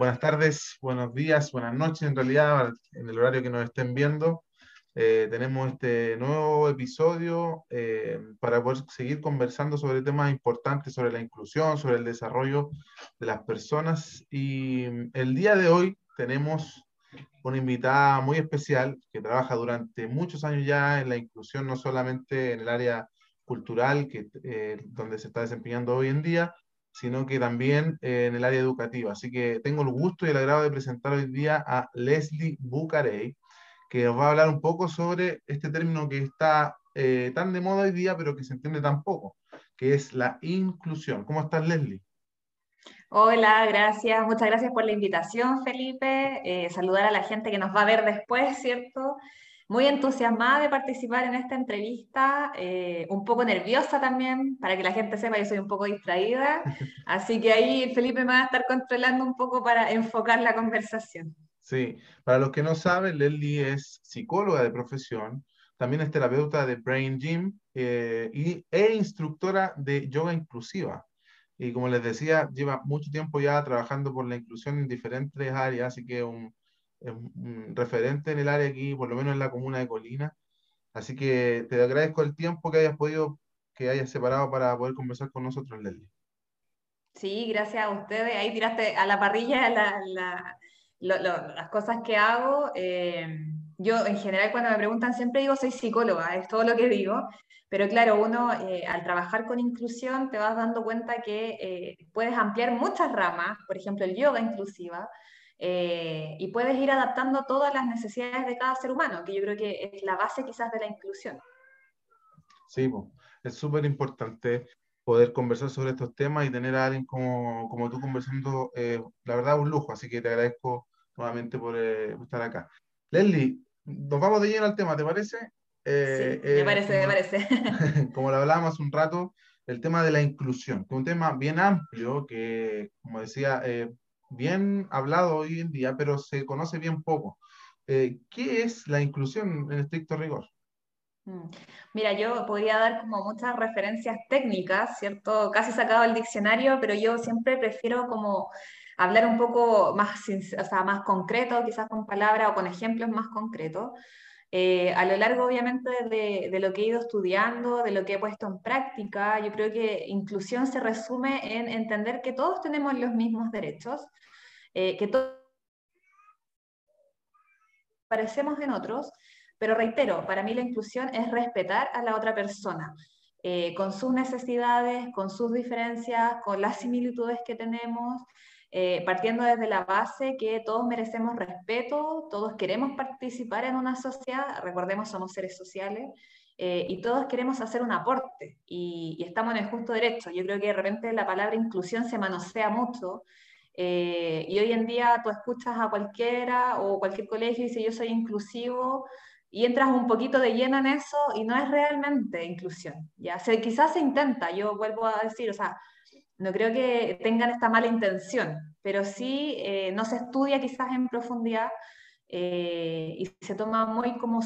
buenas tardes, buenos días, buenas noches en realidad, en el horario que nos estén viendo. Eh, tenemos este nuevo episodio eh, para poder seguir conversando sobre temas importantes, sobre la inclusión, sobre el desarrollo de las personas. Y el día de hoy tenemos una invitada muy especial que trabaja durante muchos años ya en la inclusión, no solamente en el área cultural, que, eh, donde se está desempeñando hoy en día, sino que también en el área educativa. Así que tengo el gusto y el agrado de presentar hoy día a Leslie Bucarey que nos va a hablar un poco sobre este término que está eh, tan de moda hoy día, pero que se entiende tan poco, que es la inclusión. ¿Cómo estás, Leslie? Hola, gracias. Muchas gracias por la invitación, Felipe. Eh, saludar a la gente que nos va a ver después, ¿cierto? Muy entusiasmada de participar en esta entrevista, eh, un poco nerviosa también, para que la gente sepa que soy un poco distraída. Así que ahí Felipe me va a estar controlando un poco para enfocar la conversación. Sí, para los que no saben, Leslie es psicóloga de profesión, también es terapeuta de Brain Gym eh, y, e instructora de yoga inclusiva. Y como les decía, lleva mucho tiempo ya trabajando por la inclusión en diferentes áreas, así que un, un referente en el área aquí, por lo menos en la comuna de Colina. Así que te agradezco el tiempo que hayas podido, que hayas separado para poder conversar con nosotros, Leslie. Sí, gracias a ustedes. Ahí tiraste a la parrilla la, la las cosas que hago, eh, yo en general cuando me preguntan siempre digo soy psicóloga, es todo lo que digo, pero claro, uno eh, al trabajar con inclusión te vas dando cuenta que eh, puedes ampliar muchas ramas, por ejemplo el yoga inclusiva, y puedes ir adaptando todas las necesidades de cada ser humano, que yo creo que es la base quizás de la inclusión. Sí, es súper importante poder conversar sobre estos temas y tener a alguien como, como tú conversando, la verdad, un lujo, así que te agradezco nuevamente eh, por estar acá. Leslie, nos vamos de lleno al tema, ¿te parece? Eh, sí, me eh, parece, me parece. como lo hablábamos un rato, el tema de la inclusión, que es un tema bien amplio, que, como decía, bien hablado hoy en día, pero se conoce bien poco. ¿Qué es la inclusión en estricto rigor? Mm. Mira, yo podría dar como muchas referencias técnicas, ¿cierto? Casi sacado el diccionario, pero yo siempre prefiero como hablar un poco más, o sea, más concreto, quizás con palabras o con ejemplos más concretos. Eh, a lo largo, obviamente, de, de, lo que he ido estudiando, de lo que he puesto en práctica, yo creo que inclusión se resume en entender que todos tenemos los mismos derechos, eh, que todos parecemos en otros, pero reitero, para mí la inclusión es respetar a la otra persona, eh, con sus necesidades, con sus diferencias, con las similitudes que tenemos, eh, partiendo desde la base que todos merecemos respeto, todos queremos participar en una sociedad, recordemos, somos seres sociales, eh, y todos queremos hacer un aporte, y, estamos en el justo derecho. Yo creo que de repente la palabra inclusión se manosea mucho, eh, y hoy en día tú escuchas a cualquiera o cualquier colegio y dice yo soy inclusivo, y entras un poquito de lleno en eso y no es realmente inclusión. ¿ya? Se, quizás se intenta, yo vuelvo a decir, o sea, no creo que tengan esta mala intención, pero sí eh, no se estudia quizás en profundidad eh, y se toma muy como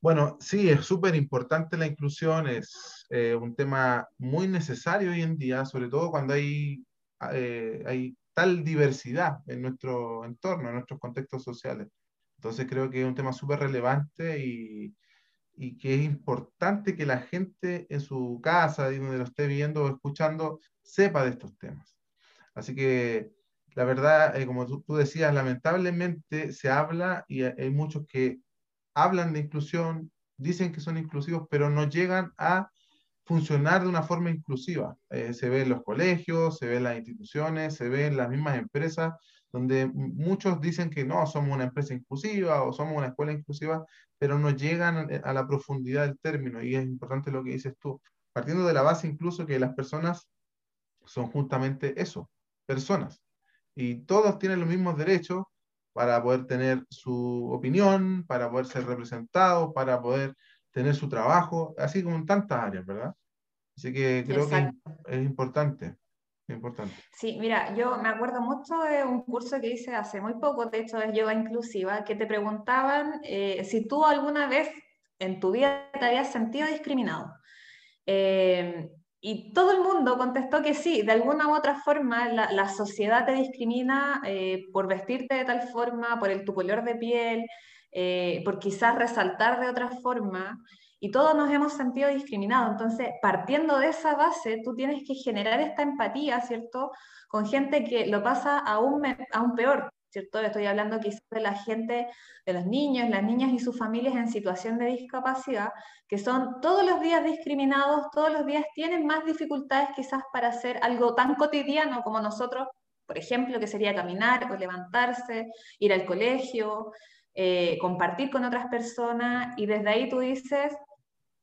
Bueno, sí, es súper importante la inclusión, es eh, un tema muy necesario hoy en día, sobre todo cuando hay, hay tal diversidad en nuestro entorno, en nuestros contextos sociales. Entonces creo que es un tema súper relevante y, que es importante que la gente en su casa, donde lo esté viendo o escuchando, sepa de estos temas. Así que la verdad, eh, como tú, tú, decías, lamentablemente se habla y hay muchos que hablan de inclusión, dicen que son inclusivos, pero no llegan a funcionar de una forma inclusiva. Eh, se ve en los colegios, se ve en las instituciones, se ve en las mismas empresas, donde muchos dicen que no, somos una empresa inclusiva o somos una escuela inclusiva, pero no llegan a la profundidad del término. Y es importante lo que dices tú, partiendo de la base incluso que las personas son justamente eso, personas. Y todos tienen los mismos derechos para poder tener su opinión, para poder ser representados, para poder tener su trabajo, así como en tantas áreas, ¿verdad? Así que creo que es importante. Importante. Sí, mira, yo me acuerdo mucho de un curso que hice hace muy poco, de hecho es yoga inclusiva, que te preguntaban eh, si tú alguna vez en tu vida te habías sentido discriminado. Eh, y todo el mundo contestó que sí, de alguna u otra forma la, sociedad te discrimina eh, por vestirte de tal forma, por el, tu color de piel, eh, por quizás resaltar de otra forma, y todos nos hemos sentido discriminados. Entonces, partiendo de esa base, tú tienes que generar esta empatía, ¿cierto? Con gente que lo pasa aún, aún peor, ¿cierto? Estoy hablando quizás de la gente, de los niños, las niñas y sus familias en situación de discapacidad, que son todos los días discriminados, todos los días tienen más dificultades quizás para hacer algo tan cotidiano como nosotros, por ejemplo, que sería caminar o levantarse, ir al colegio, eh, compartir con otras personas, y desde ahí tú dices,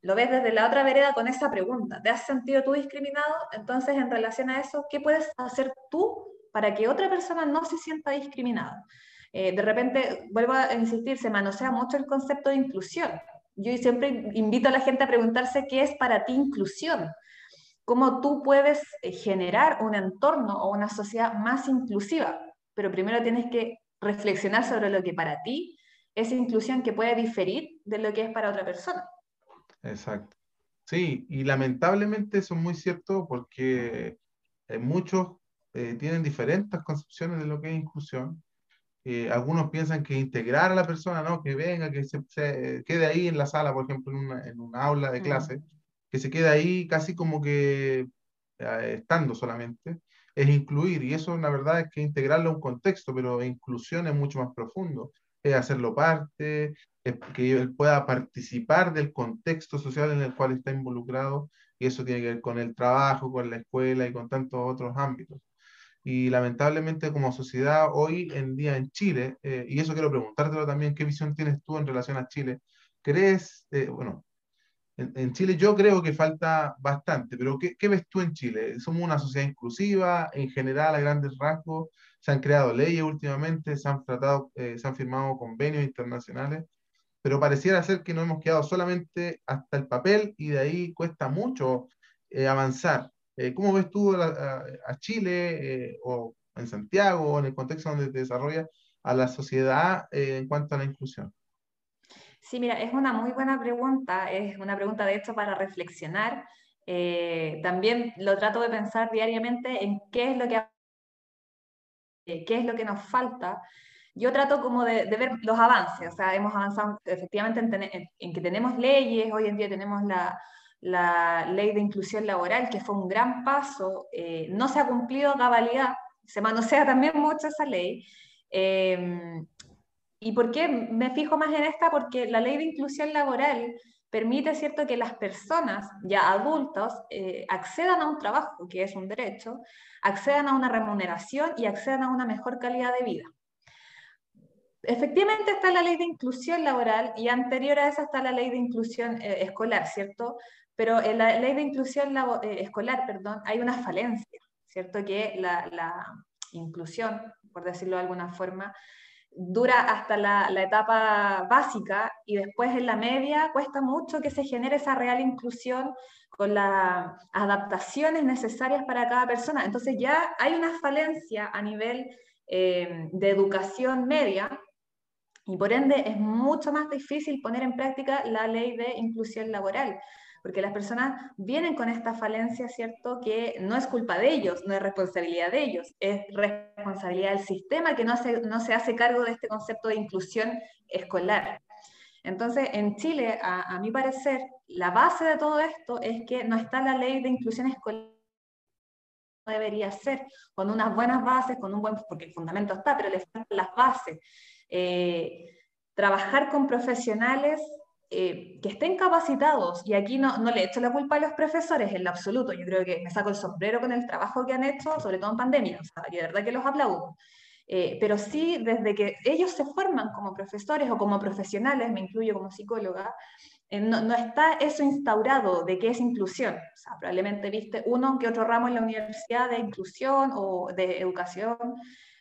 lo ves desde la otra vereda con esa pregunta, ¿te has sentido tú discriminado? Entonces, en relación a eso, ¿qué puedes hacer tú para que otra persona no se sienta discriminada. Eh, de repente, vuelvo a insistir, se manosea mucho el concepto de inclusión. Yo siempre invito a la gente a preguntarse qué es para ti inclusión. Cómo tú puedes eh, generar un entorno o una sociedad más inclusiva. Pero primero tienes que reflexionar sobre lo que para ti es inclusión que puede diferir de lo que es para otra persona. Exacto. Sí, y lamentablemente eso es muy cierto porque en muchos eh, tienen diferentes concepciones de lo que es inclusión. Eh, algunos piensan que integrar a la persona, ¿no? que venga, que se, quede ahí en la sala, por ejemplo, en una, en una aula de mm. clase, que se quede ahí casi como que eh, estando solamente, es incluir. Y eso, la verdad, es que integrarlo a un contexto, pero inclusión es mucho más profundo. Es hacerlo parte, es que él pueda participar del contexto social en el cual está involucrado, y eso tiene que ver con el trabajo, con la escuela y con tantos otros ámbitos. Y lamentablemente como sociedad hoy en día en Chile, eh, y eso quiero preguntártelo también, ¿qué visión tienes tú en relación a Chile? ¿Crees, eh, bueno, en, Chile yo creo que falta bastante, pero ¿qué, ¿qué, ves tú en Chile? ¿Somos una sociedad inclusiva en general a grandes rasgos? ¿Se han creado leyes últimamente? ¿Se han, tratado, eh, se han firmado convenios internacionales? Pero pareciera ser que nos hemos quedado solamente hasta el papel y de ahí cuesta mucho avanzar. Eh, ¿Cómo ves tú a, Chile eh, o en Santiago o en el contexto donde te desarrolla a la sociedad eh, en cuanto a la inclusión? Sí, mira, es una muy buena pregunta, es una pregunta de hecho para reflexionar. también lo trato de pensar diariamente en qué es lo que, qué es lo que nos falta. Yo trato como de, ver los avances, o sea, hemos avanzado efectivamente en que tenemos leyes, hoy en día tenemos la, la ley de inclusión laboral, que fue un gran paso, eh, no se ha cumplido a cabalidad, se manosea también mucho esa ley. Eh, ¿Y por qué me fijo más en esta? Porque la ley de inclusión laboral permite, ¿cierto?, que las personas ya adultos eh, accedan a un trabajo, que es un derecho, accedan a una remuneración y accedan a una mejor calidad de vida. Efectivamente está la ley de inclusión laboral y anterior a esa está la ley de inclusión escolar, ¿cierto? Pero en la ley de inclusión eh, escolar, perdón, hay una falencia, ¿cierto? Que la, inclusión, por decirlo de alguna forma, dura hasta la, etapa básica y después en la media cuesta mucho que se genere esa real inclusión con las adaptaciones necesarias para cada persona. Entonces ya hay una falencia a nivel eh, de educación media y por ende es mucho más difícil poner en práctica la ley de inclusión laboral porque las personas vienen con esta falencia, ¿cierto? Que no es culpa de ellos, no es responsabilidad de ellos, es responsabilidad del sistema que no se, no se hace cargo de este concepto de inclusión escolar. Entonces, en Chile, a, mi parecer, la base de todo esto es que no está la ley de inclusión escolar debería ser, con unas buenas bases, con un buen, porque el fundamento está, pero le faltan las bases. Eh, trabajar con profesionales eh, que estén capacitados, y aquí no, no le echo la culpa a los profesores en lo absoluto, yo creo que me saco el sombrero con el trabajo que han hecho, sobre todo en pandemia, o sea, de verdad que los aplaudo. Eh, pero sí, desde que ellos se forman como profesores o como profesionales, me incluyo como psicóloga, eh, no, no, está eso instaurado de qué es inclusión. O sea, probablemente viste uno que otro ramo en la universidad de inclusión o de educación,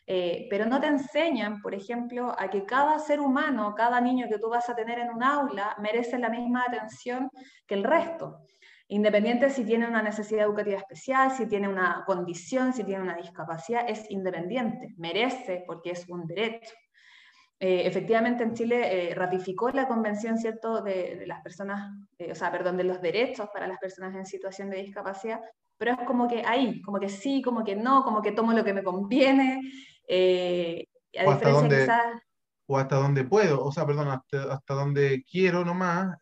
eh, pero no te enseñan, por ejemplo, a que cada ser humano, cada niño que tú vas a tener en un aula merece la misma atención que el resto, independiente si tiene una necesidad educativa especial, si tiene una condición, si tiene una discapacidad, es independiente, merece porque es un derecho. eh, efectivamente en Chile eh, ratificó la convención, ¿cierto?, de, las personas, eh, o sea, perdón, de los derechos para las personas en situación de discapacidad, pero es como que ahí, como que sí, como que no, como que tomo lo que me conviene, a o hasta donde, quizás... O hasta donde puedo, o sea, perdón, hasta, hasta donde quiero nomás,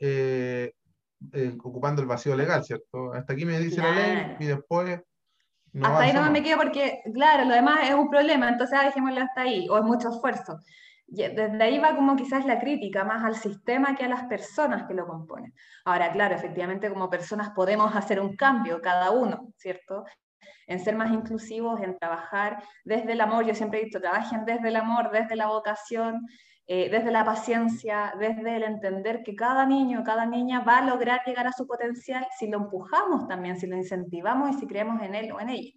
ocupando el vacío legal, ¿cierto? Hasta aquí me dice la ley y después... hasta ahí no me quedo porque, claro, lo demás es un problema, entonces ah, dejémoslo hasta ahí, o es mucho esfuerzo desde ahí va como quizás la crítica más al sistema que a las personas que lo componen. Ahora, claro, efectivamente como personas podemos hacer un cambio cada uno, ¿cierto? En ser más inclusivos, en trabajar desde el amor, yo siempre he dicho, trabajen desde el amor, desde la vocación, eh, desde la paciencia, desde el entender que cada niño, cada niña va a lograr llegar a su potencial si lo empujamos también, si lo incentivamos y si creemos en él o en ella.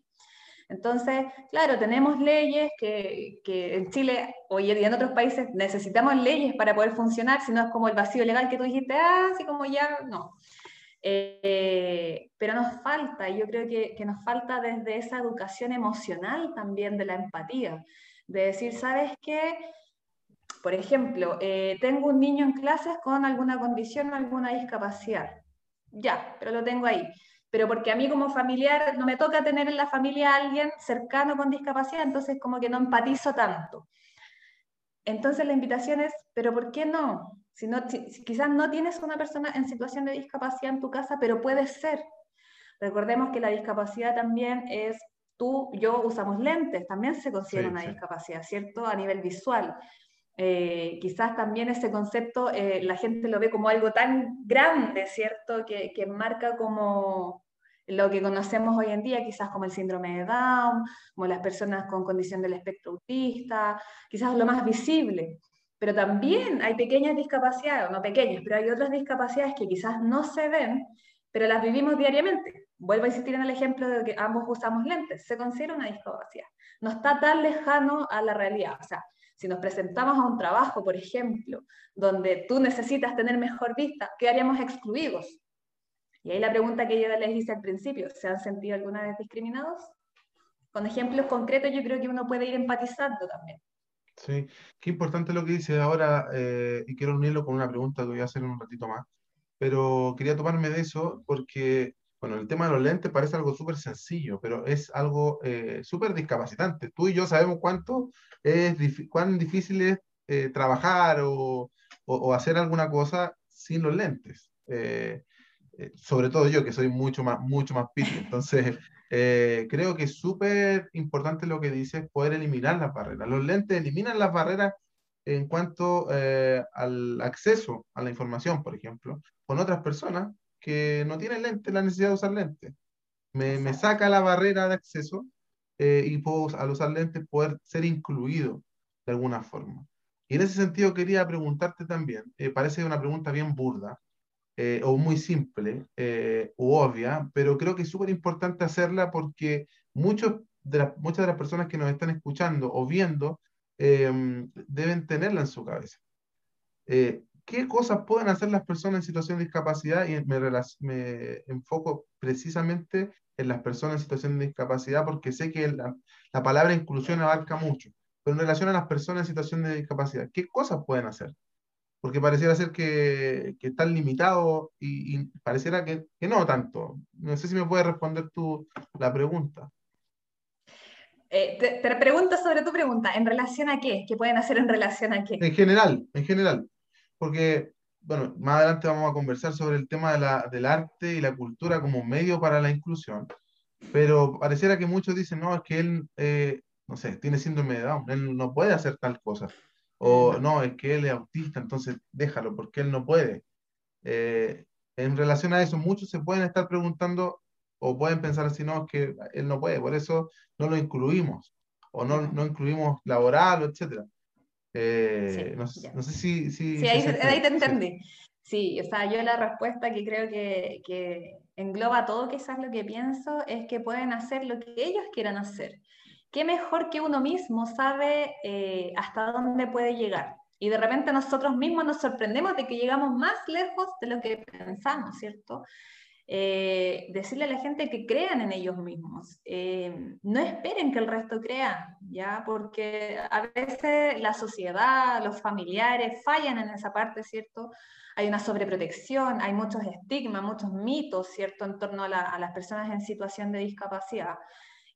Entonces, claro, tenemos leyes que, en Chile hoy y en otros países necesitamos leyes para poder funcionar, si no es como el vacío legal que tú dijiste, ah, así como ya, no. Eh, pero nos falta, yo creo que, nos falta desde esa educación emocional también de la empatía, de decir, ¿sabes qué? Por ejemplo, eh, tengo un niño en clases con alguna condición o alguna discapacidad. Ya, pero lo tengo ahí pero porque a mí como familiar no me toca tener en la familia a alguien cercano con discapacidad, entonces como que no empatizo tanto. Entonces la invitación es, pero ¿por qué no? Si no quizás no tienes una persona en situación de discapacidad en tu casa, pero puede ser. Recordemos que la discapacidad también es, tú, yo usamos lentes, también se considera una discapacidad, ¿cierto? A nivel visual. Eh, quizás también ese concepto eh, la gente lo ve como algo tan grande, ¿cierto? Que, que, marca como lo que conocemos hoy en día, quizás como el síndrome de Down, como las personas con condición del espectro autista, quizás lo más visible. Pero también hay pequeñas discapacidades, no pequeñas, pero hay otras discapacidades que quizás no se ven, pero las vivimos diariamente. Vuelvo a insistir en el ejemplo de que ambos usamos lentes, se considera una discapacidad. No está tan lejano a la realidad. O sea, si nos presentamos a un trabajo, por ejemplo, donde tú necesitas tener mejor vista, quedaríamos excluidos. Y ahí la pregunta que yo les hice al principio, ¿se han sentido alguna vez discriminados? Con ejemplos concretos yo creo que uno puede ir empatizando también. Sí, qué importante lo que dice ahora, eh, y quiero unirlo con una pregunta que voy a hacer en un ratito más, pero quería tomarme de eso porque bueno, el tema de los lentes parece algo súper sencillo, pero es algo eh, súper discapacitante. Tú y yo sabemos cuánto es, cuán difícil es eh, trabajar o, o, hacer alguna cosa sin los lentes. Eh, sobre todo yo, que soy mucho más, mucho más piti. Entonces, creo que es súper importante lo que dices, poder eliminar las barreras. Los lentes eliminan las barreras en cuanto al acceso a la información, por ejemplo, con otras personas que no tiene lente, la necesidad de usar lente. Me, me saca la barrera de acceso eh, y puedo al usar lentes poder ser incluido de alguna forma. Y en ese sentido quería preguntarte también, eh, parece una pregunta bien burda eh, o muy simple o obvia, pero creo que es súper importante hacerla porque muchos de las, muchas de las personas que nos están escuchando o viendo deben tenerla en su cabeza qué cosas pueden hacer las personas en situación de discapacidad y me, me enfoco precisamente en las personas en situación de discapacidad porque sé que la, la, palabra inclusión abarca mucho, pero en relación a las personas en situación de discapacidad, ¿qué cosas pueden hacer? Porque pareciera ser que, que están limitados y, pareciera que, que, no tanto. No sé si me puedes responder tú la pregunta. Eh, te, te, pregunto sobre tu pregunta, ¿en relación a qué? ¿Qué pueden hacer en relación a qué? En general, en general porque, bueno, más adelante vamos a conversar sobre el tema de la, del arte y la cultura como medio para la inclusión, pero pareciera que muchos dicen, no, es que él, eh, no sé, tiene síndrome de Down, él no puede hacer tal cosa, o no, es que él es autista, entonces déjalo, porque él no puede. Eh, en relación a eso, muchos se pueden estar preguntando o pueden pensar así, no, es que él no puede, por eso no lo incluimos, o no, no incluimos laboral, etcétera. Eh, no, sé si... sí, ahí, te entendí. Sí. o sea, yo la respuesta que creo que, que engloba todo quizás lo que pienso es que pueden hacer lo que ellos quieran hacer. ¿Qué mejor que uno mismo sabe eh, hasta dónde puede llegar? Y de repente nosotros mismos nos sorprendemos de que llegamos más lejos de lo que pensamos, ¿cierto? eh, decirle a la gente que crean en ellos mismos. Eh, no esperen que el resto crea, ¿ya? Porque a veces la sociedad, los familiares fallan en esa parte, ¿cierto? Hay una sobreprotección, hay muchos estigmas, muchos mitos, ¿cierto?, en torno a, a las personas en situación de discapacidad.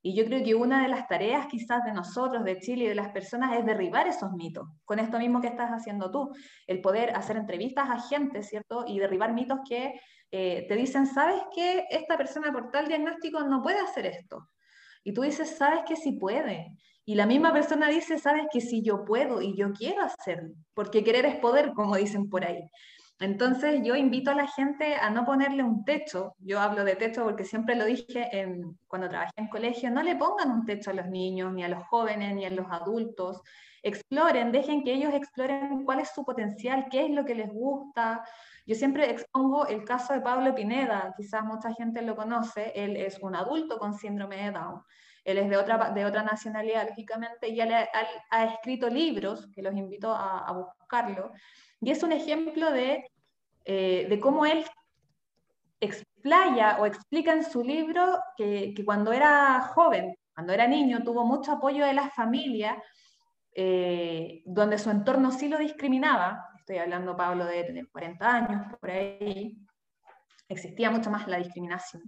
Y yo creo que una de las tareas quizás de nosotros, de Chile y de las personas es derribar esos mitos, con esto mismo que estás haciendo tú, el poder hacer entrevistas a gente, ¿cierto? Y derribar mitos que eh, te dicen, ¿sabes que esta persona por tal diagnóstico no puede hacer esto? Y tú dices, ¿sabes que sí puede? Y la misma persona dice, ¿sabes que sí yo puedo y yo quiero hacerlo? Porque querer es poder, como dicen por ahí. Entonces yo invito a la gente a no ponerle un techo. Yo hablo de techo porque siempre lo dije cuando trabajé en colegio, no le pongan un techo a los niños, ni a los jóvenes, ni a los adultos. Exploren, dejen que ellos exploren cuál es su potencial, qué es lo que les gusta, yo siempre expongo el caso de Pablo Pineda, quizás mucha gente lo conoce, él es un adulto con síndrome de Down. Él es de otra, de otra nacionalidad, lógicamente, y él ha, escrito libros, que los invito a, buscarlo, y es un ejemplo de, eh, de cómo él explaya o explica en su libro que, que, cuando era joven, cuando era niño, tuvo mucho apoyo de la familia, eh, donde su entorno sí lo discriminaba, estoy hablando, Pablo, de tener 40 años, por ahí, existía mucho más la discriminación.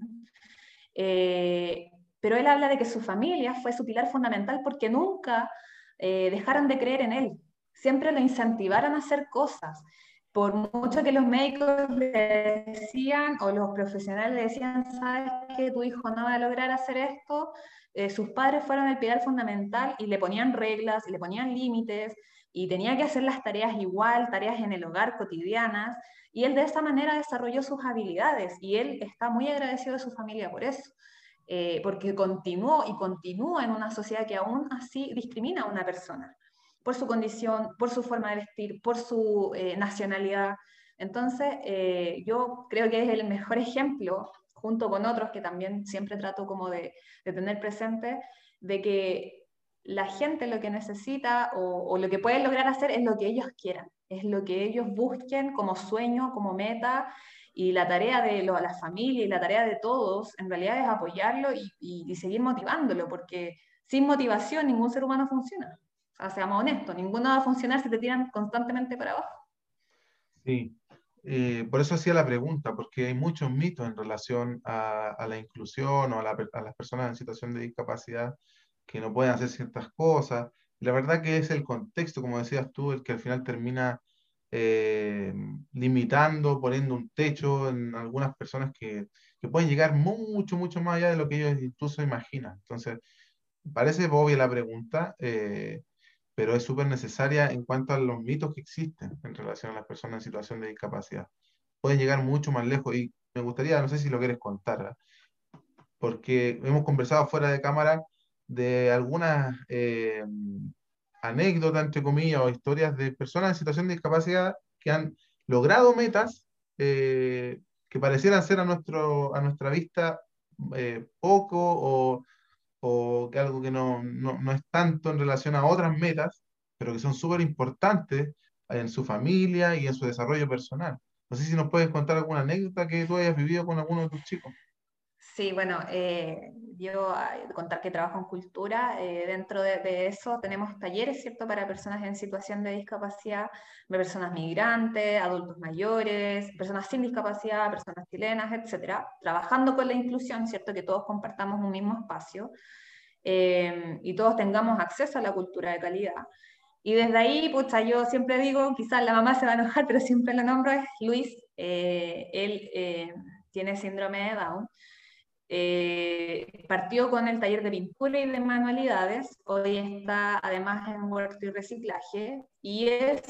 Eh, pero él habla de que su familia fue su pilar fundamental porque nunca dejaron de creer en él, siempre lo incentivaron a hacer cosas. Por mucho que los médicos le decían o los profesionales le decían, sabes que tu hijo no va a lograr hacer esto, eh, sus padres fueron el pilar fundamental y le ponían reglas, y le ponían límites, y tenía que hacer las tareas igual, tareas en el hogar cotidianas, y él de esa manera desarrolló sus habilidades y él está muy agradecido de su familia por eso, eh, porque continuó y continúa en una sociedad que aún así discrimina a una persona por su condición, por su forma de vestir, por su eh, nacionalidad. Entonces, eh, yo creo que es el mejor ejemplo, junto con otros que también siempre trato como de, tener presente, de que la gente lo que necesita o, lo que pueden lograr hacer es lo que ellos quieran, es lo que ellos busquen como sueño, como meta, y la tarea de la familia y la tarea de todos en realidad es apoyarlo y, seguir motivándolo, porque sin motivación ningún ser humano funciona. Sea, seamos honestos, ninguno va a funcionar si te tiran constantemente para abajo. Sí, eh, por eso hacía la pregunta, porque hay muchos mitos en relación a, la inclusión o a, a, las personas en situación de discapacidad que no pueden hacer ciertas cosas. la verdad que es el contexto, como decías tú, el que al final termina eh, limitando, poniendo un techo en algunas personas que, que, pueden llegar mucho, mucho más allá de lo que ellos incluso imaginan. Entonces, parece obvia la pregunta, eh, pero es súper necesaria en cuanto a los mitos que existen en relación a las personas en situación de discapacidad. Pueden llegar mucho más lejos y me gustaría, no sé si lo quieres contar, porque hemos conversado fuera de cámara de algunas eh, anécdotas, entre comillas, o historias de personas en situación de discapacidad que han logrado metas eh, que parecieran ser a, nuestro, a nuestra vista eh, poco o, o, que algo que no, no, no, es tanto en relación a otras metas, pero que son súper importantes en su familia y en su desarrollo personal. No sé si nos puedes contar alguna anécdota que tú hayas vivido con alguno de tus chicos. Sí, bueno, eh, yo contar que trabajo en cultura, eh, dentro de, eso tenemos talleres, ¿cierto?, para personas en situación de discapacidad, personas migrantes, adultos mayores, personas sin discapacidad, personas chilenas, etcétera, trabajando con la inclusión, ¿cierto?, que todos compartamos un mismo espacio eh, y todos tengamos acceso a la cultura de calidad. Y desde ahí, pucha, yo siempre digo, quizás la mamá se va a enojar, pero siempre lo nombro, es Luis, él tiene síndrome de Down, eh, partió con el taller de pintura y de manualidades, hoy está además en huerto y reciclaje y es,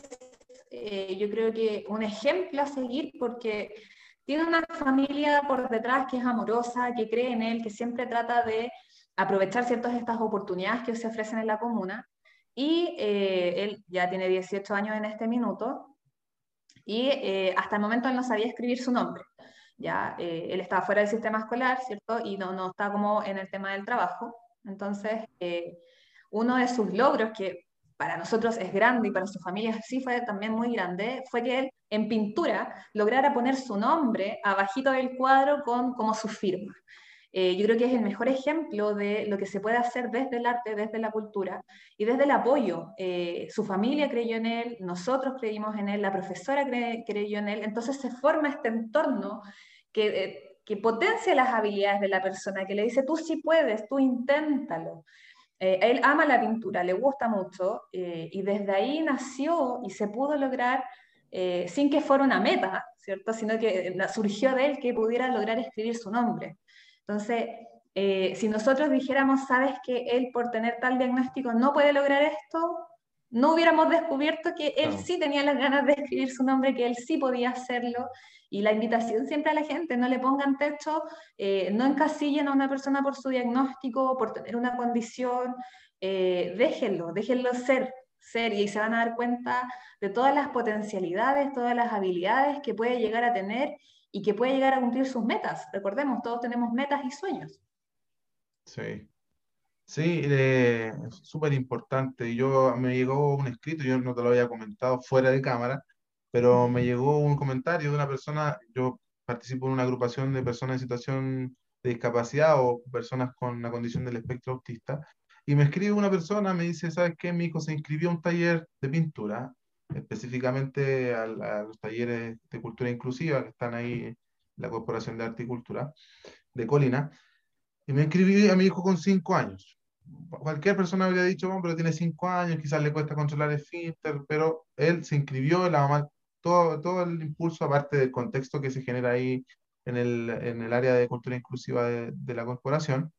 eh, yo creo que un ejemplo a seguir porque tiene una familia por detrás que es amorosa, que cree en él, que siempre trata de aprovechar ciertas estas oportunidades que se ofrecen en la comuna y eh, él ya tiene 18 años en este minuto y hasta el momento él no sabía escribir su nombre. ¿Ya? Eh, él estaba fuera del sistema escolar, ¿cierto? Y no, no está como en el tema del trabajo. Entonces, eh, uno de sus logros, que para nosotros es grande y para su familia sí fue también muy grande, fue que él en pintura lograra poner su nombre abajito del cuadro con como su firma. Eh, yo creo que es el mejor ejemplo de lo que se puede hacer desde el arte, desde la cultura y desde el apoyo. Eh, su familia creyó en él, nosotros creímos en él, la profesora creyó en él, entonces se forma este entorno que, eh, que potencia las habilidades de la persona, que le dice, tú sí puedes, tú inténtalo. él ama la pintura, le gusta mucho y desde ahí nació y se pudo lograr sin que fuera una meta, ¿cierto? Sino que surgió de él que pudiera lograr escribir su nombre. Entonces, eh, si nosotros dijéramos, sabes que él por tener tal diagnóstico no puede lograr esto, no hubiéramos descubierto que él sí tenía las ganas de escribir su nombre, que él sí podía hacerlo. Y la invitación siempre a la gente, no le pongan techo, eh, no encasillen a una persona por su diagnóstico, por tener una condición, eh, déjenlo, déjenlo ser, ser. Y se van a dar cuenta de todas las potencialidades, todas las habilidades que puede llegar a tener y que puede llegar a cumplir sus metas. Recordemos, todos tenemos metas y sueños. Sí. Sí, es súper importante. Yo me llegó un escrito, yo no te lo había comentado fuera de cámara, pero me llegó un comentario de una persona, yo participo en una agrupación de personas en situación de discapacidad o personas con la condición del espectro autista, y me escribe una persona, me dice, ¿sabes qué? Mi hijo se inscribió a un taller de pintura específicamente a, los talleres de cultura inclusiva que están ahí en la Corporación de Arte y Cultura de Colina, y me inscribí a mi hijo con cinco años. Cualquier persona habría dicho, bueno, pero tiene cinco años, quizás le cuesta controlar el finter, pero él se inscribió, la mamá, todo, todo el impulso, aparte del contexto que se genera ahí en el, en el área de cultura inclusiva de, de la corporación,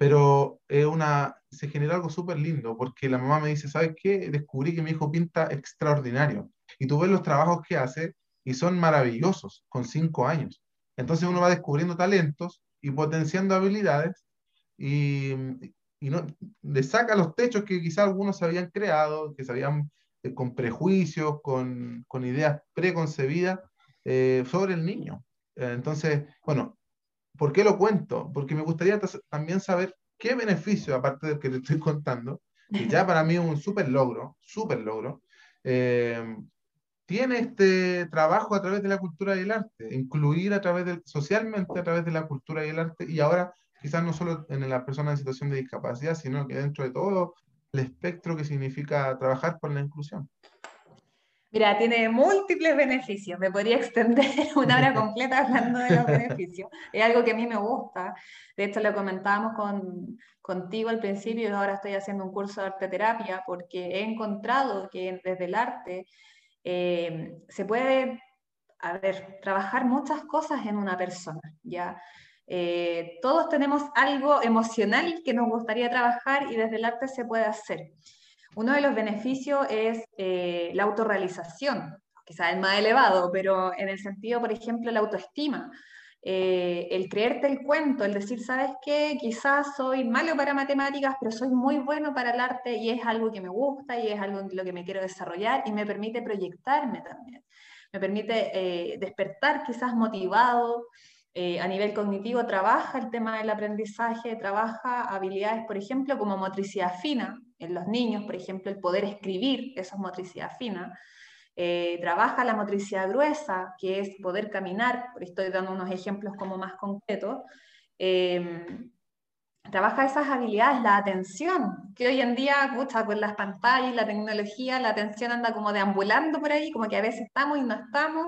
pero es una, se genera algo súper lindo, porque la mamá me dice, ¿sabes qué? Descubrí que mi hijo pinta extraordinario. Y tú ves los trabajos que hace y son maravillosos, con cinco años. Entonces uno va descubriendo talentos y potenciando habilidades y, y no, le saca los techos que quizás algunos se habían creado, que se habían eh, con prejuicios, con, con ideas preconcebidas eh, sobre el niño. Entonces, bueno, ¿Por qué lo cuento? Porque me gustaría también saber qué beneficio, aparte del que te estoy contando, que ya para mí es un súper logro, súper logro, eh, tiene este trabajo a través de la cultura y el arte, incluir a través socialmente a través de la cultura y el arte, y ahora quizás no solo en la persona en situación de discapacidad, sino que dentro de todo el espectro que significa trabajar por la inclusión. Mira, tiene múltiples beneficios. Me podría extender una hora completa hablando de los beneficios. Es algo que a mí me gusta. De hecho, lo comentábamos con, contigo al principio y ahora estoy haciendo un curso de arte terapia porque he encontrado que desde el arte eh, se puede, a ver, trabajar muchas cosas en una persona, ¿ya? Eh, todos tenemos algo emocional que nos gustaría trabajar y desde el arte se puede hacer. Uno de los beneficios es eh, la autorrealización, quizás el más elevado, pero en el sentido, por ejemplo, la autoestima. Eh, el creerte el cuento, el decir, ¿sabes qué? Quizás soy malo para matemáticas, pero soy muy bueno para el arte y es algo que me gusta y es algo en lo que me quiero desarrollar y me permite proyectarme también. Me permite eh, despertar quizás motivado, a nivel cognitivo trabaja el tema del aprendizaje, trabaja habilidades, por ejemplo, como motricidad fina, en los niños, por ejemplo, el poder escribir, eso es motricidad fina. Eh, trabaja la motricidad gruesa, que es poder caminar, estoy dando unos ejemplos como más concretos. Em, trabaja esas habilidades, la atención, que hoy en día, pucha, con las pantallas y la tecnología, la atención anda como deambulando por ahí, como que a veces estamos y no estamos,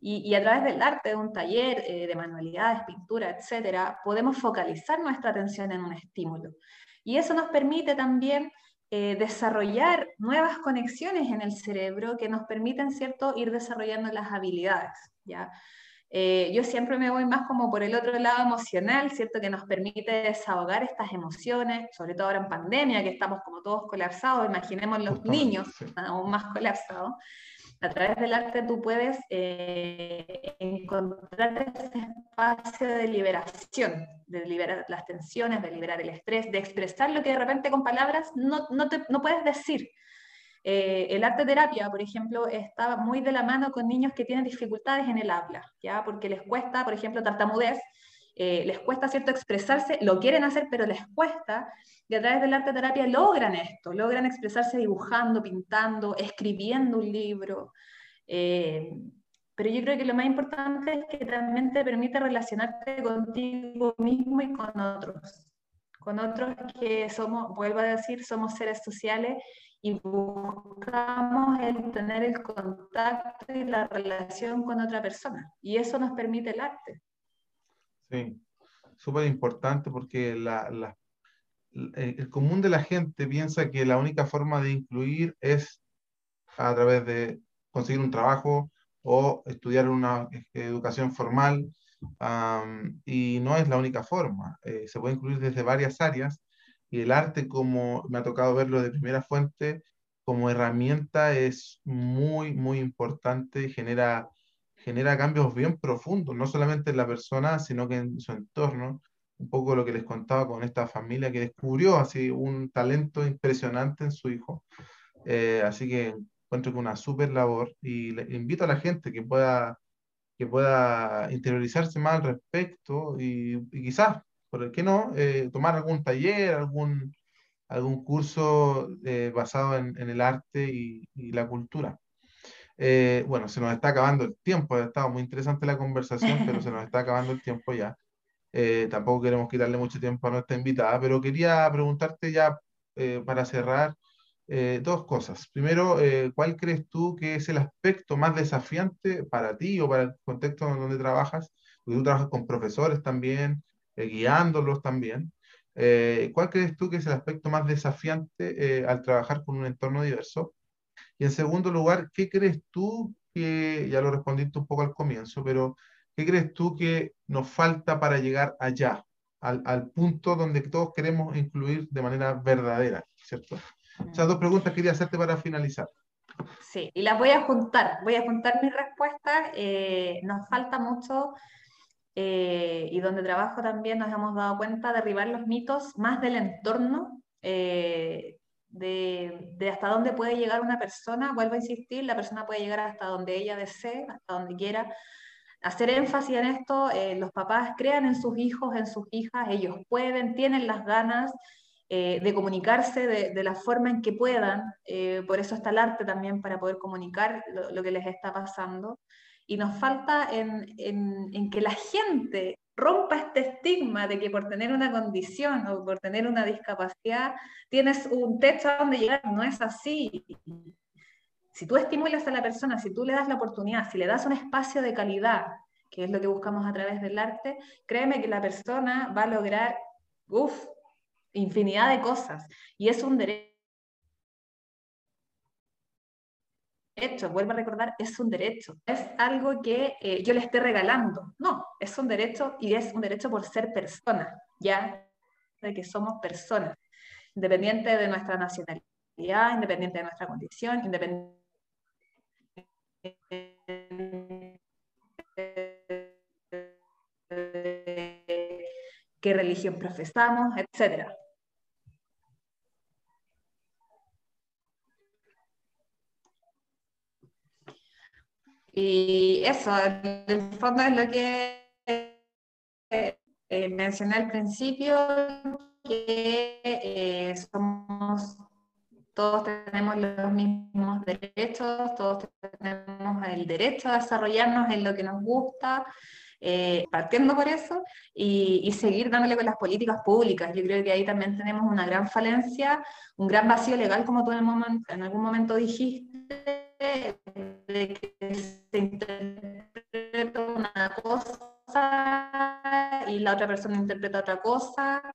y, a través del arte, de un taller, eh, de manualidades, pintura, etcétera, podemos focalizar nuestra atención en un estímulo. Y eso nos permite también eh, desarrollar nuevas conexiones en el cerebro que nos permiten, ¿cierto?, ir desarrollando las habilidades, ¿ya? Eh, yo siempre me voy más como por el otro lado emocional, ¿cierto? Que nos permite desahogar estas emociones, sobre todo ahora en pandemia, que estamos como todos colapsados, imaginemos los niños aún más colapsados a través del arte tú puedes eh, encontrar ese espacio de liberación, de liberar las tensiones, de liberar el estrés, de expresar lo que de repente con palabras no, no, te, no puedes decir. Eh, el arte terapia, por ejemplo, está muy de la mano con niños que tienen dificultades en el habla, ¿ya? porque les cuesta, por ejemplo, tartamudez, eh, les cuesta cierto expresarse, lo quieren hacer, pero les cuesta, y a través del arte terapia logran esto, logran expresarse dibujando, pintando, escribiendo un libro. Eh, pero yo creo que lo más importante es que también te permite relacionarte contigo mismo y con otros. Con otros que somos, vuelvo a decir, somos seres sociales y buscamos el tener el contacto y la relación con otra persona. Y eso nos permite el arte. Sí, súper importante porque la, la, el común de la gente piensa que la única forma de incluir es a través de conseguir un trabajo o estudiar una educación formal y no es la única forma. Eh, se puede incluir desde varias áreas y el arte, como me ha tocado verlo de primera fuente, como herramienta es muy, muy importante genera, genera cambios bien profundos, no solamente en la persona, sino que en su entorno. Un poco lo que les contaba con esta familia que descubrió así un talento impresionante en su hijo. Eh, así que encuentro que una súper labor y le invito a la gente que pueda, que pueda interiorizarse más al respecto y, y quizás, ¿por qué no?, eh, tomar algún taller, algún, algún curso eh, basado en, en, el arte y, y la cultura. Eh, bueno, se nos está acabando el tiempo, ha estado muy interesante la conversación, pero se nos está acabando el tiempo ya. tampoco queremos quitarle mucho tiempo a nuestra invitada, pero quería preguntarte ya para cerrar, eh, dos cosas. Primero, eh, ¿cuál crees tú que es el aspecto más desafiante para ti o para el contexto en donde trabajas? Porque tú trabajas con profesores también, eh, guiándolos también. ¿Cuál crees tú que es el aspecto más desafiante al trabajar con un entorno diverso? Y en segundo lugar, ¿qué crees tú que, ya lo respondiste un poco al comienzo, pero ¿qué crees tú que nos falta para llegar allá, al, al punto donde todos queremos incluir de manera verdadera, ¿cierto? Esas dos preguntas quería hacerte para finalizar. Sí, y las voy a juntar. Voy a juntar mis respuestas. Eh, nos falta mucho, eh, y donde trabajo también nos hemos dado cuenta, derribar los mitos más del entorno, eh, de, hasta dónde puede llegar una persona. Vuelvo a insistir, la persona puede llegar hasta donde ella desee, hasta donde quiera. Hacer énfasis en esto, los papás crean en sus hijos, en sus hijas, ellos pueden, tienen las ganas, eh, de comunicarse de, la forma en que puedan, eh, por eso está el arte también para poder comunicar lo, que les está pasando, y nos falta en, en, que la gente rompa este estigma de que por tener una condición o por tener una discapacidad tienes un techo a donde llegar, no es así. Si tú estimulas a la persona, si tú le das la oportunidad, si le das un espacio de calidad, que es lo que buscamos a través del arte, créeme que la persona va a lograr, uff, infinidad de cosas. Y es un derecho. Vuelvo a recordar, es un derecho. Es algo que eh, yo le esté regalando. No, es un derecho y es un derecho por ser persona, ya de que somos personas, independiente de nuestra nacionalidad, independiente de nuestra condición, independiente de qué religión profesamos, etcétera. Y eso, en el fondo es lo que eh, mencioné al principio, que eh, somos, todos tenemos los mismos derechos, todos tenemos el derecho a desarrollarnos en lo que nos gusta, eh, partiendo por eso, y, y, seguir dándole con las políticas públicas. Yo creo que ahí también tenemos una gran falencia, un gran vacío legal, como tú en, en algún momento dijiste, de que se interpreta una cosa y la otra persona interpreta otra cosa,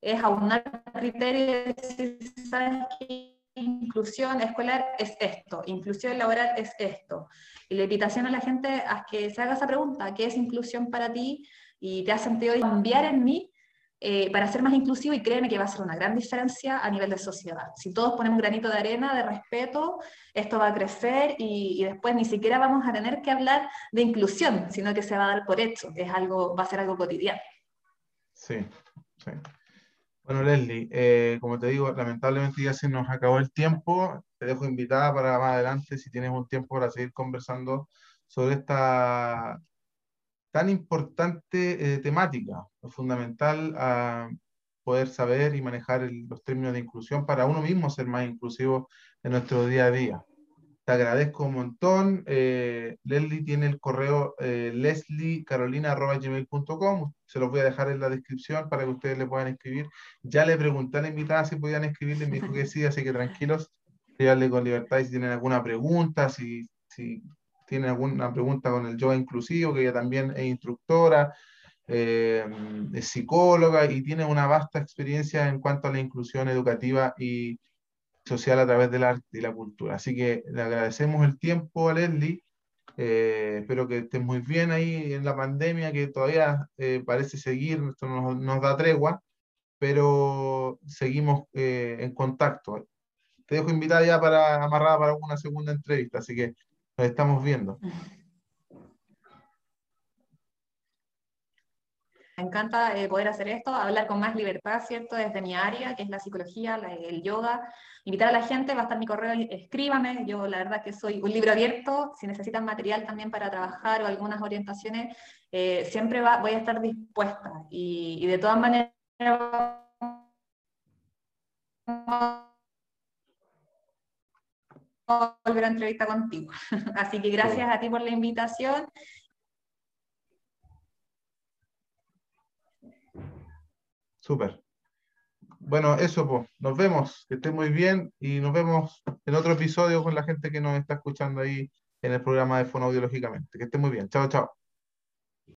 es aunar criterios y ¿sabes qué? Inclusión escolar es esto, inclusión laboral es esto. Y la invitación a la gente a que se haga esa pregunta, ¿qué es inclusión para ti? Y te ha sentido cambiar en mí eh, para ser más inclusivo y créeme que va a ser una gran diferencia a nivel de sociedad. Si todos ponemos un granito de arena, de respeto, esto va a crecer y, después ni siquiera vamos a tener que hablar de inclusión, sino que se va a dar por hecho, es algo, va a ser algo cotidiano. Sí, sí. Bueno, Leslie, eh, como te digo, lamentablemente ya se nos acabó el tiempo. Te dejo invitada para más adelante si tienes un tiempo para seguir conversando sobre esta tan importante eh, temática. Fundamental ah, poder saber y manejar los términos de inclusión para uno mismo ser más inclusivo en nuestro día a día. te agradezco un montón. Eh, Leslie tiene el correo eh, lesliecarolina.gmail.com. Se los voy a dejar en la descripción para que ustedes le puedan escribir. Ya le pregunté a la invitada si podían escribirle, me dijo que sí, así que tranquilos, díganle con libertad y si tienen alguna pregunta, si, si tienen alguna pregunta con el yoga inclusivo, que ella también es instructora, eh, es psicóloga y tiene una vasta experiencia en cuanto a la inclusión educativa y social a través del arte y la cultura. Así que le agradecemos el tiempo a Leslie. Eh, espero que estés muy bien ahí en la pandemia, que todavía eh, parece seguir, esto nos, nos, da tregua, pero seguimos eh, en contacto. Te dejo invitada ya para amarrada para una segunda entrevista, así que nos estamos viendo. Me encanta eh, poder hacer esto, hablar con más libertad, ¿cierto? Desde mi área, que es la psicología, el yoga. Invitar a la gente, va a estar mi correo, escríbame. Yo la verdad que soy un libro abierto. Si necesitan material también para trabajar o algunas orientaciones, eh, siempre va, voy a estar dispuesta. Y, y de todas maneras volver a entrevista contigo. Así que gracias a ti por la invitación Súper. Bueno, eso, pues, nos vemos, que estén muy bien y nos vemos en otro episodio con la gente que nos está escuchando ahí en el programa de Fonoaudiológicamente. Que estén muy bien. Chao, chao.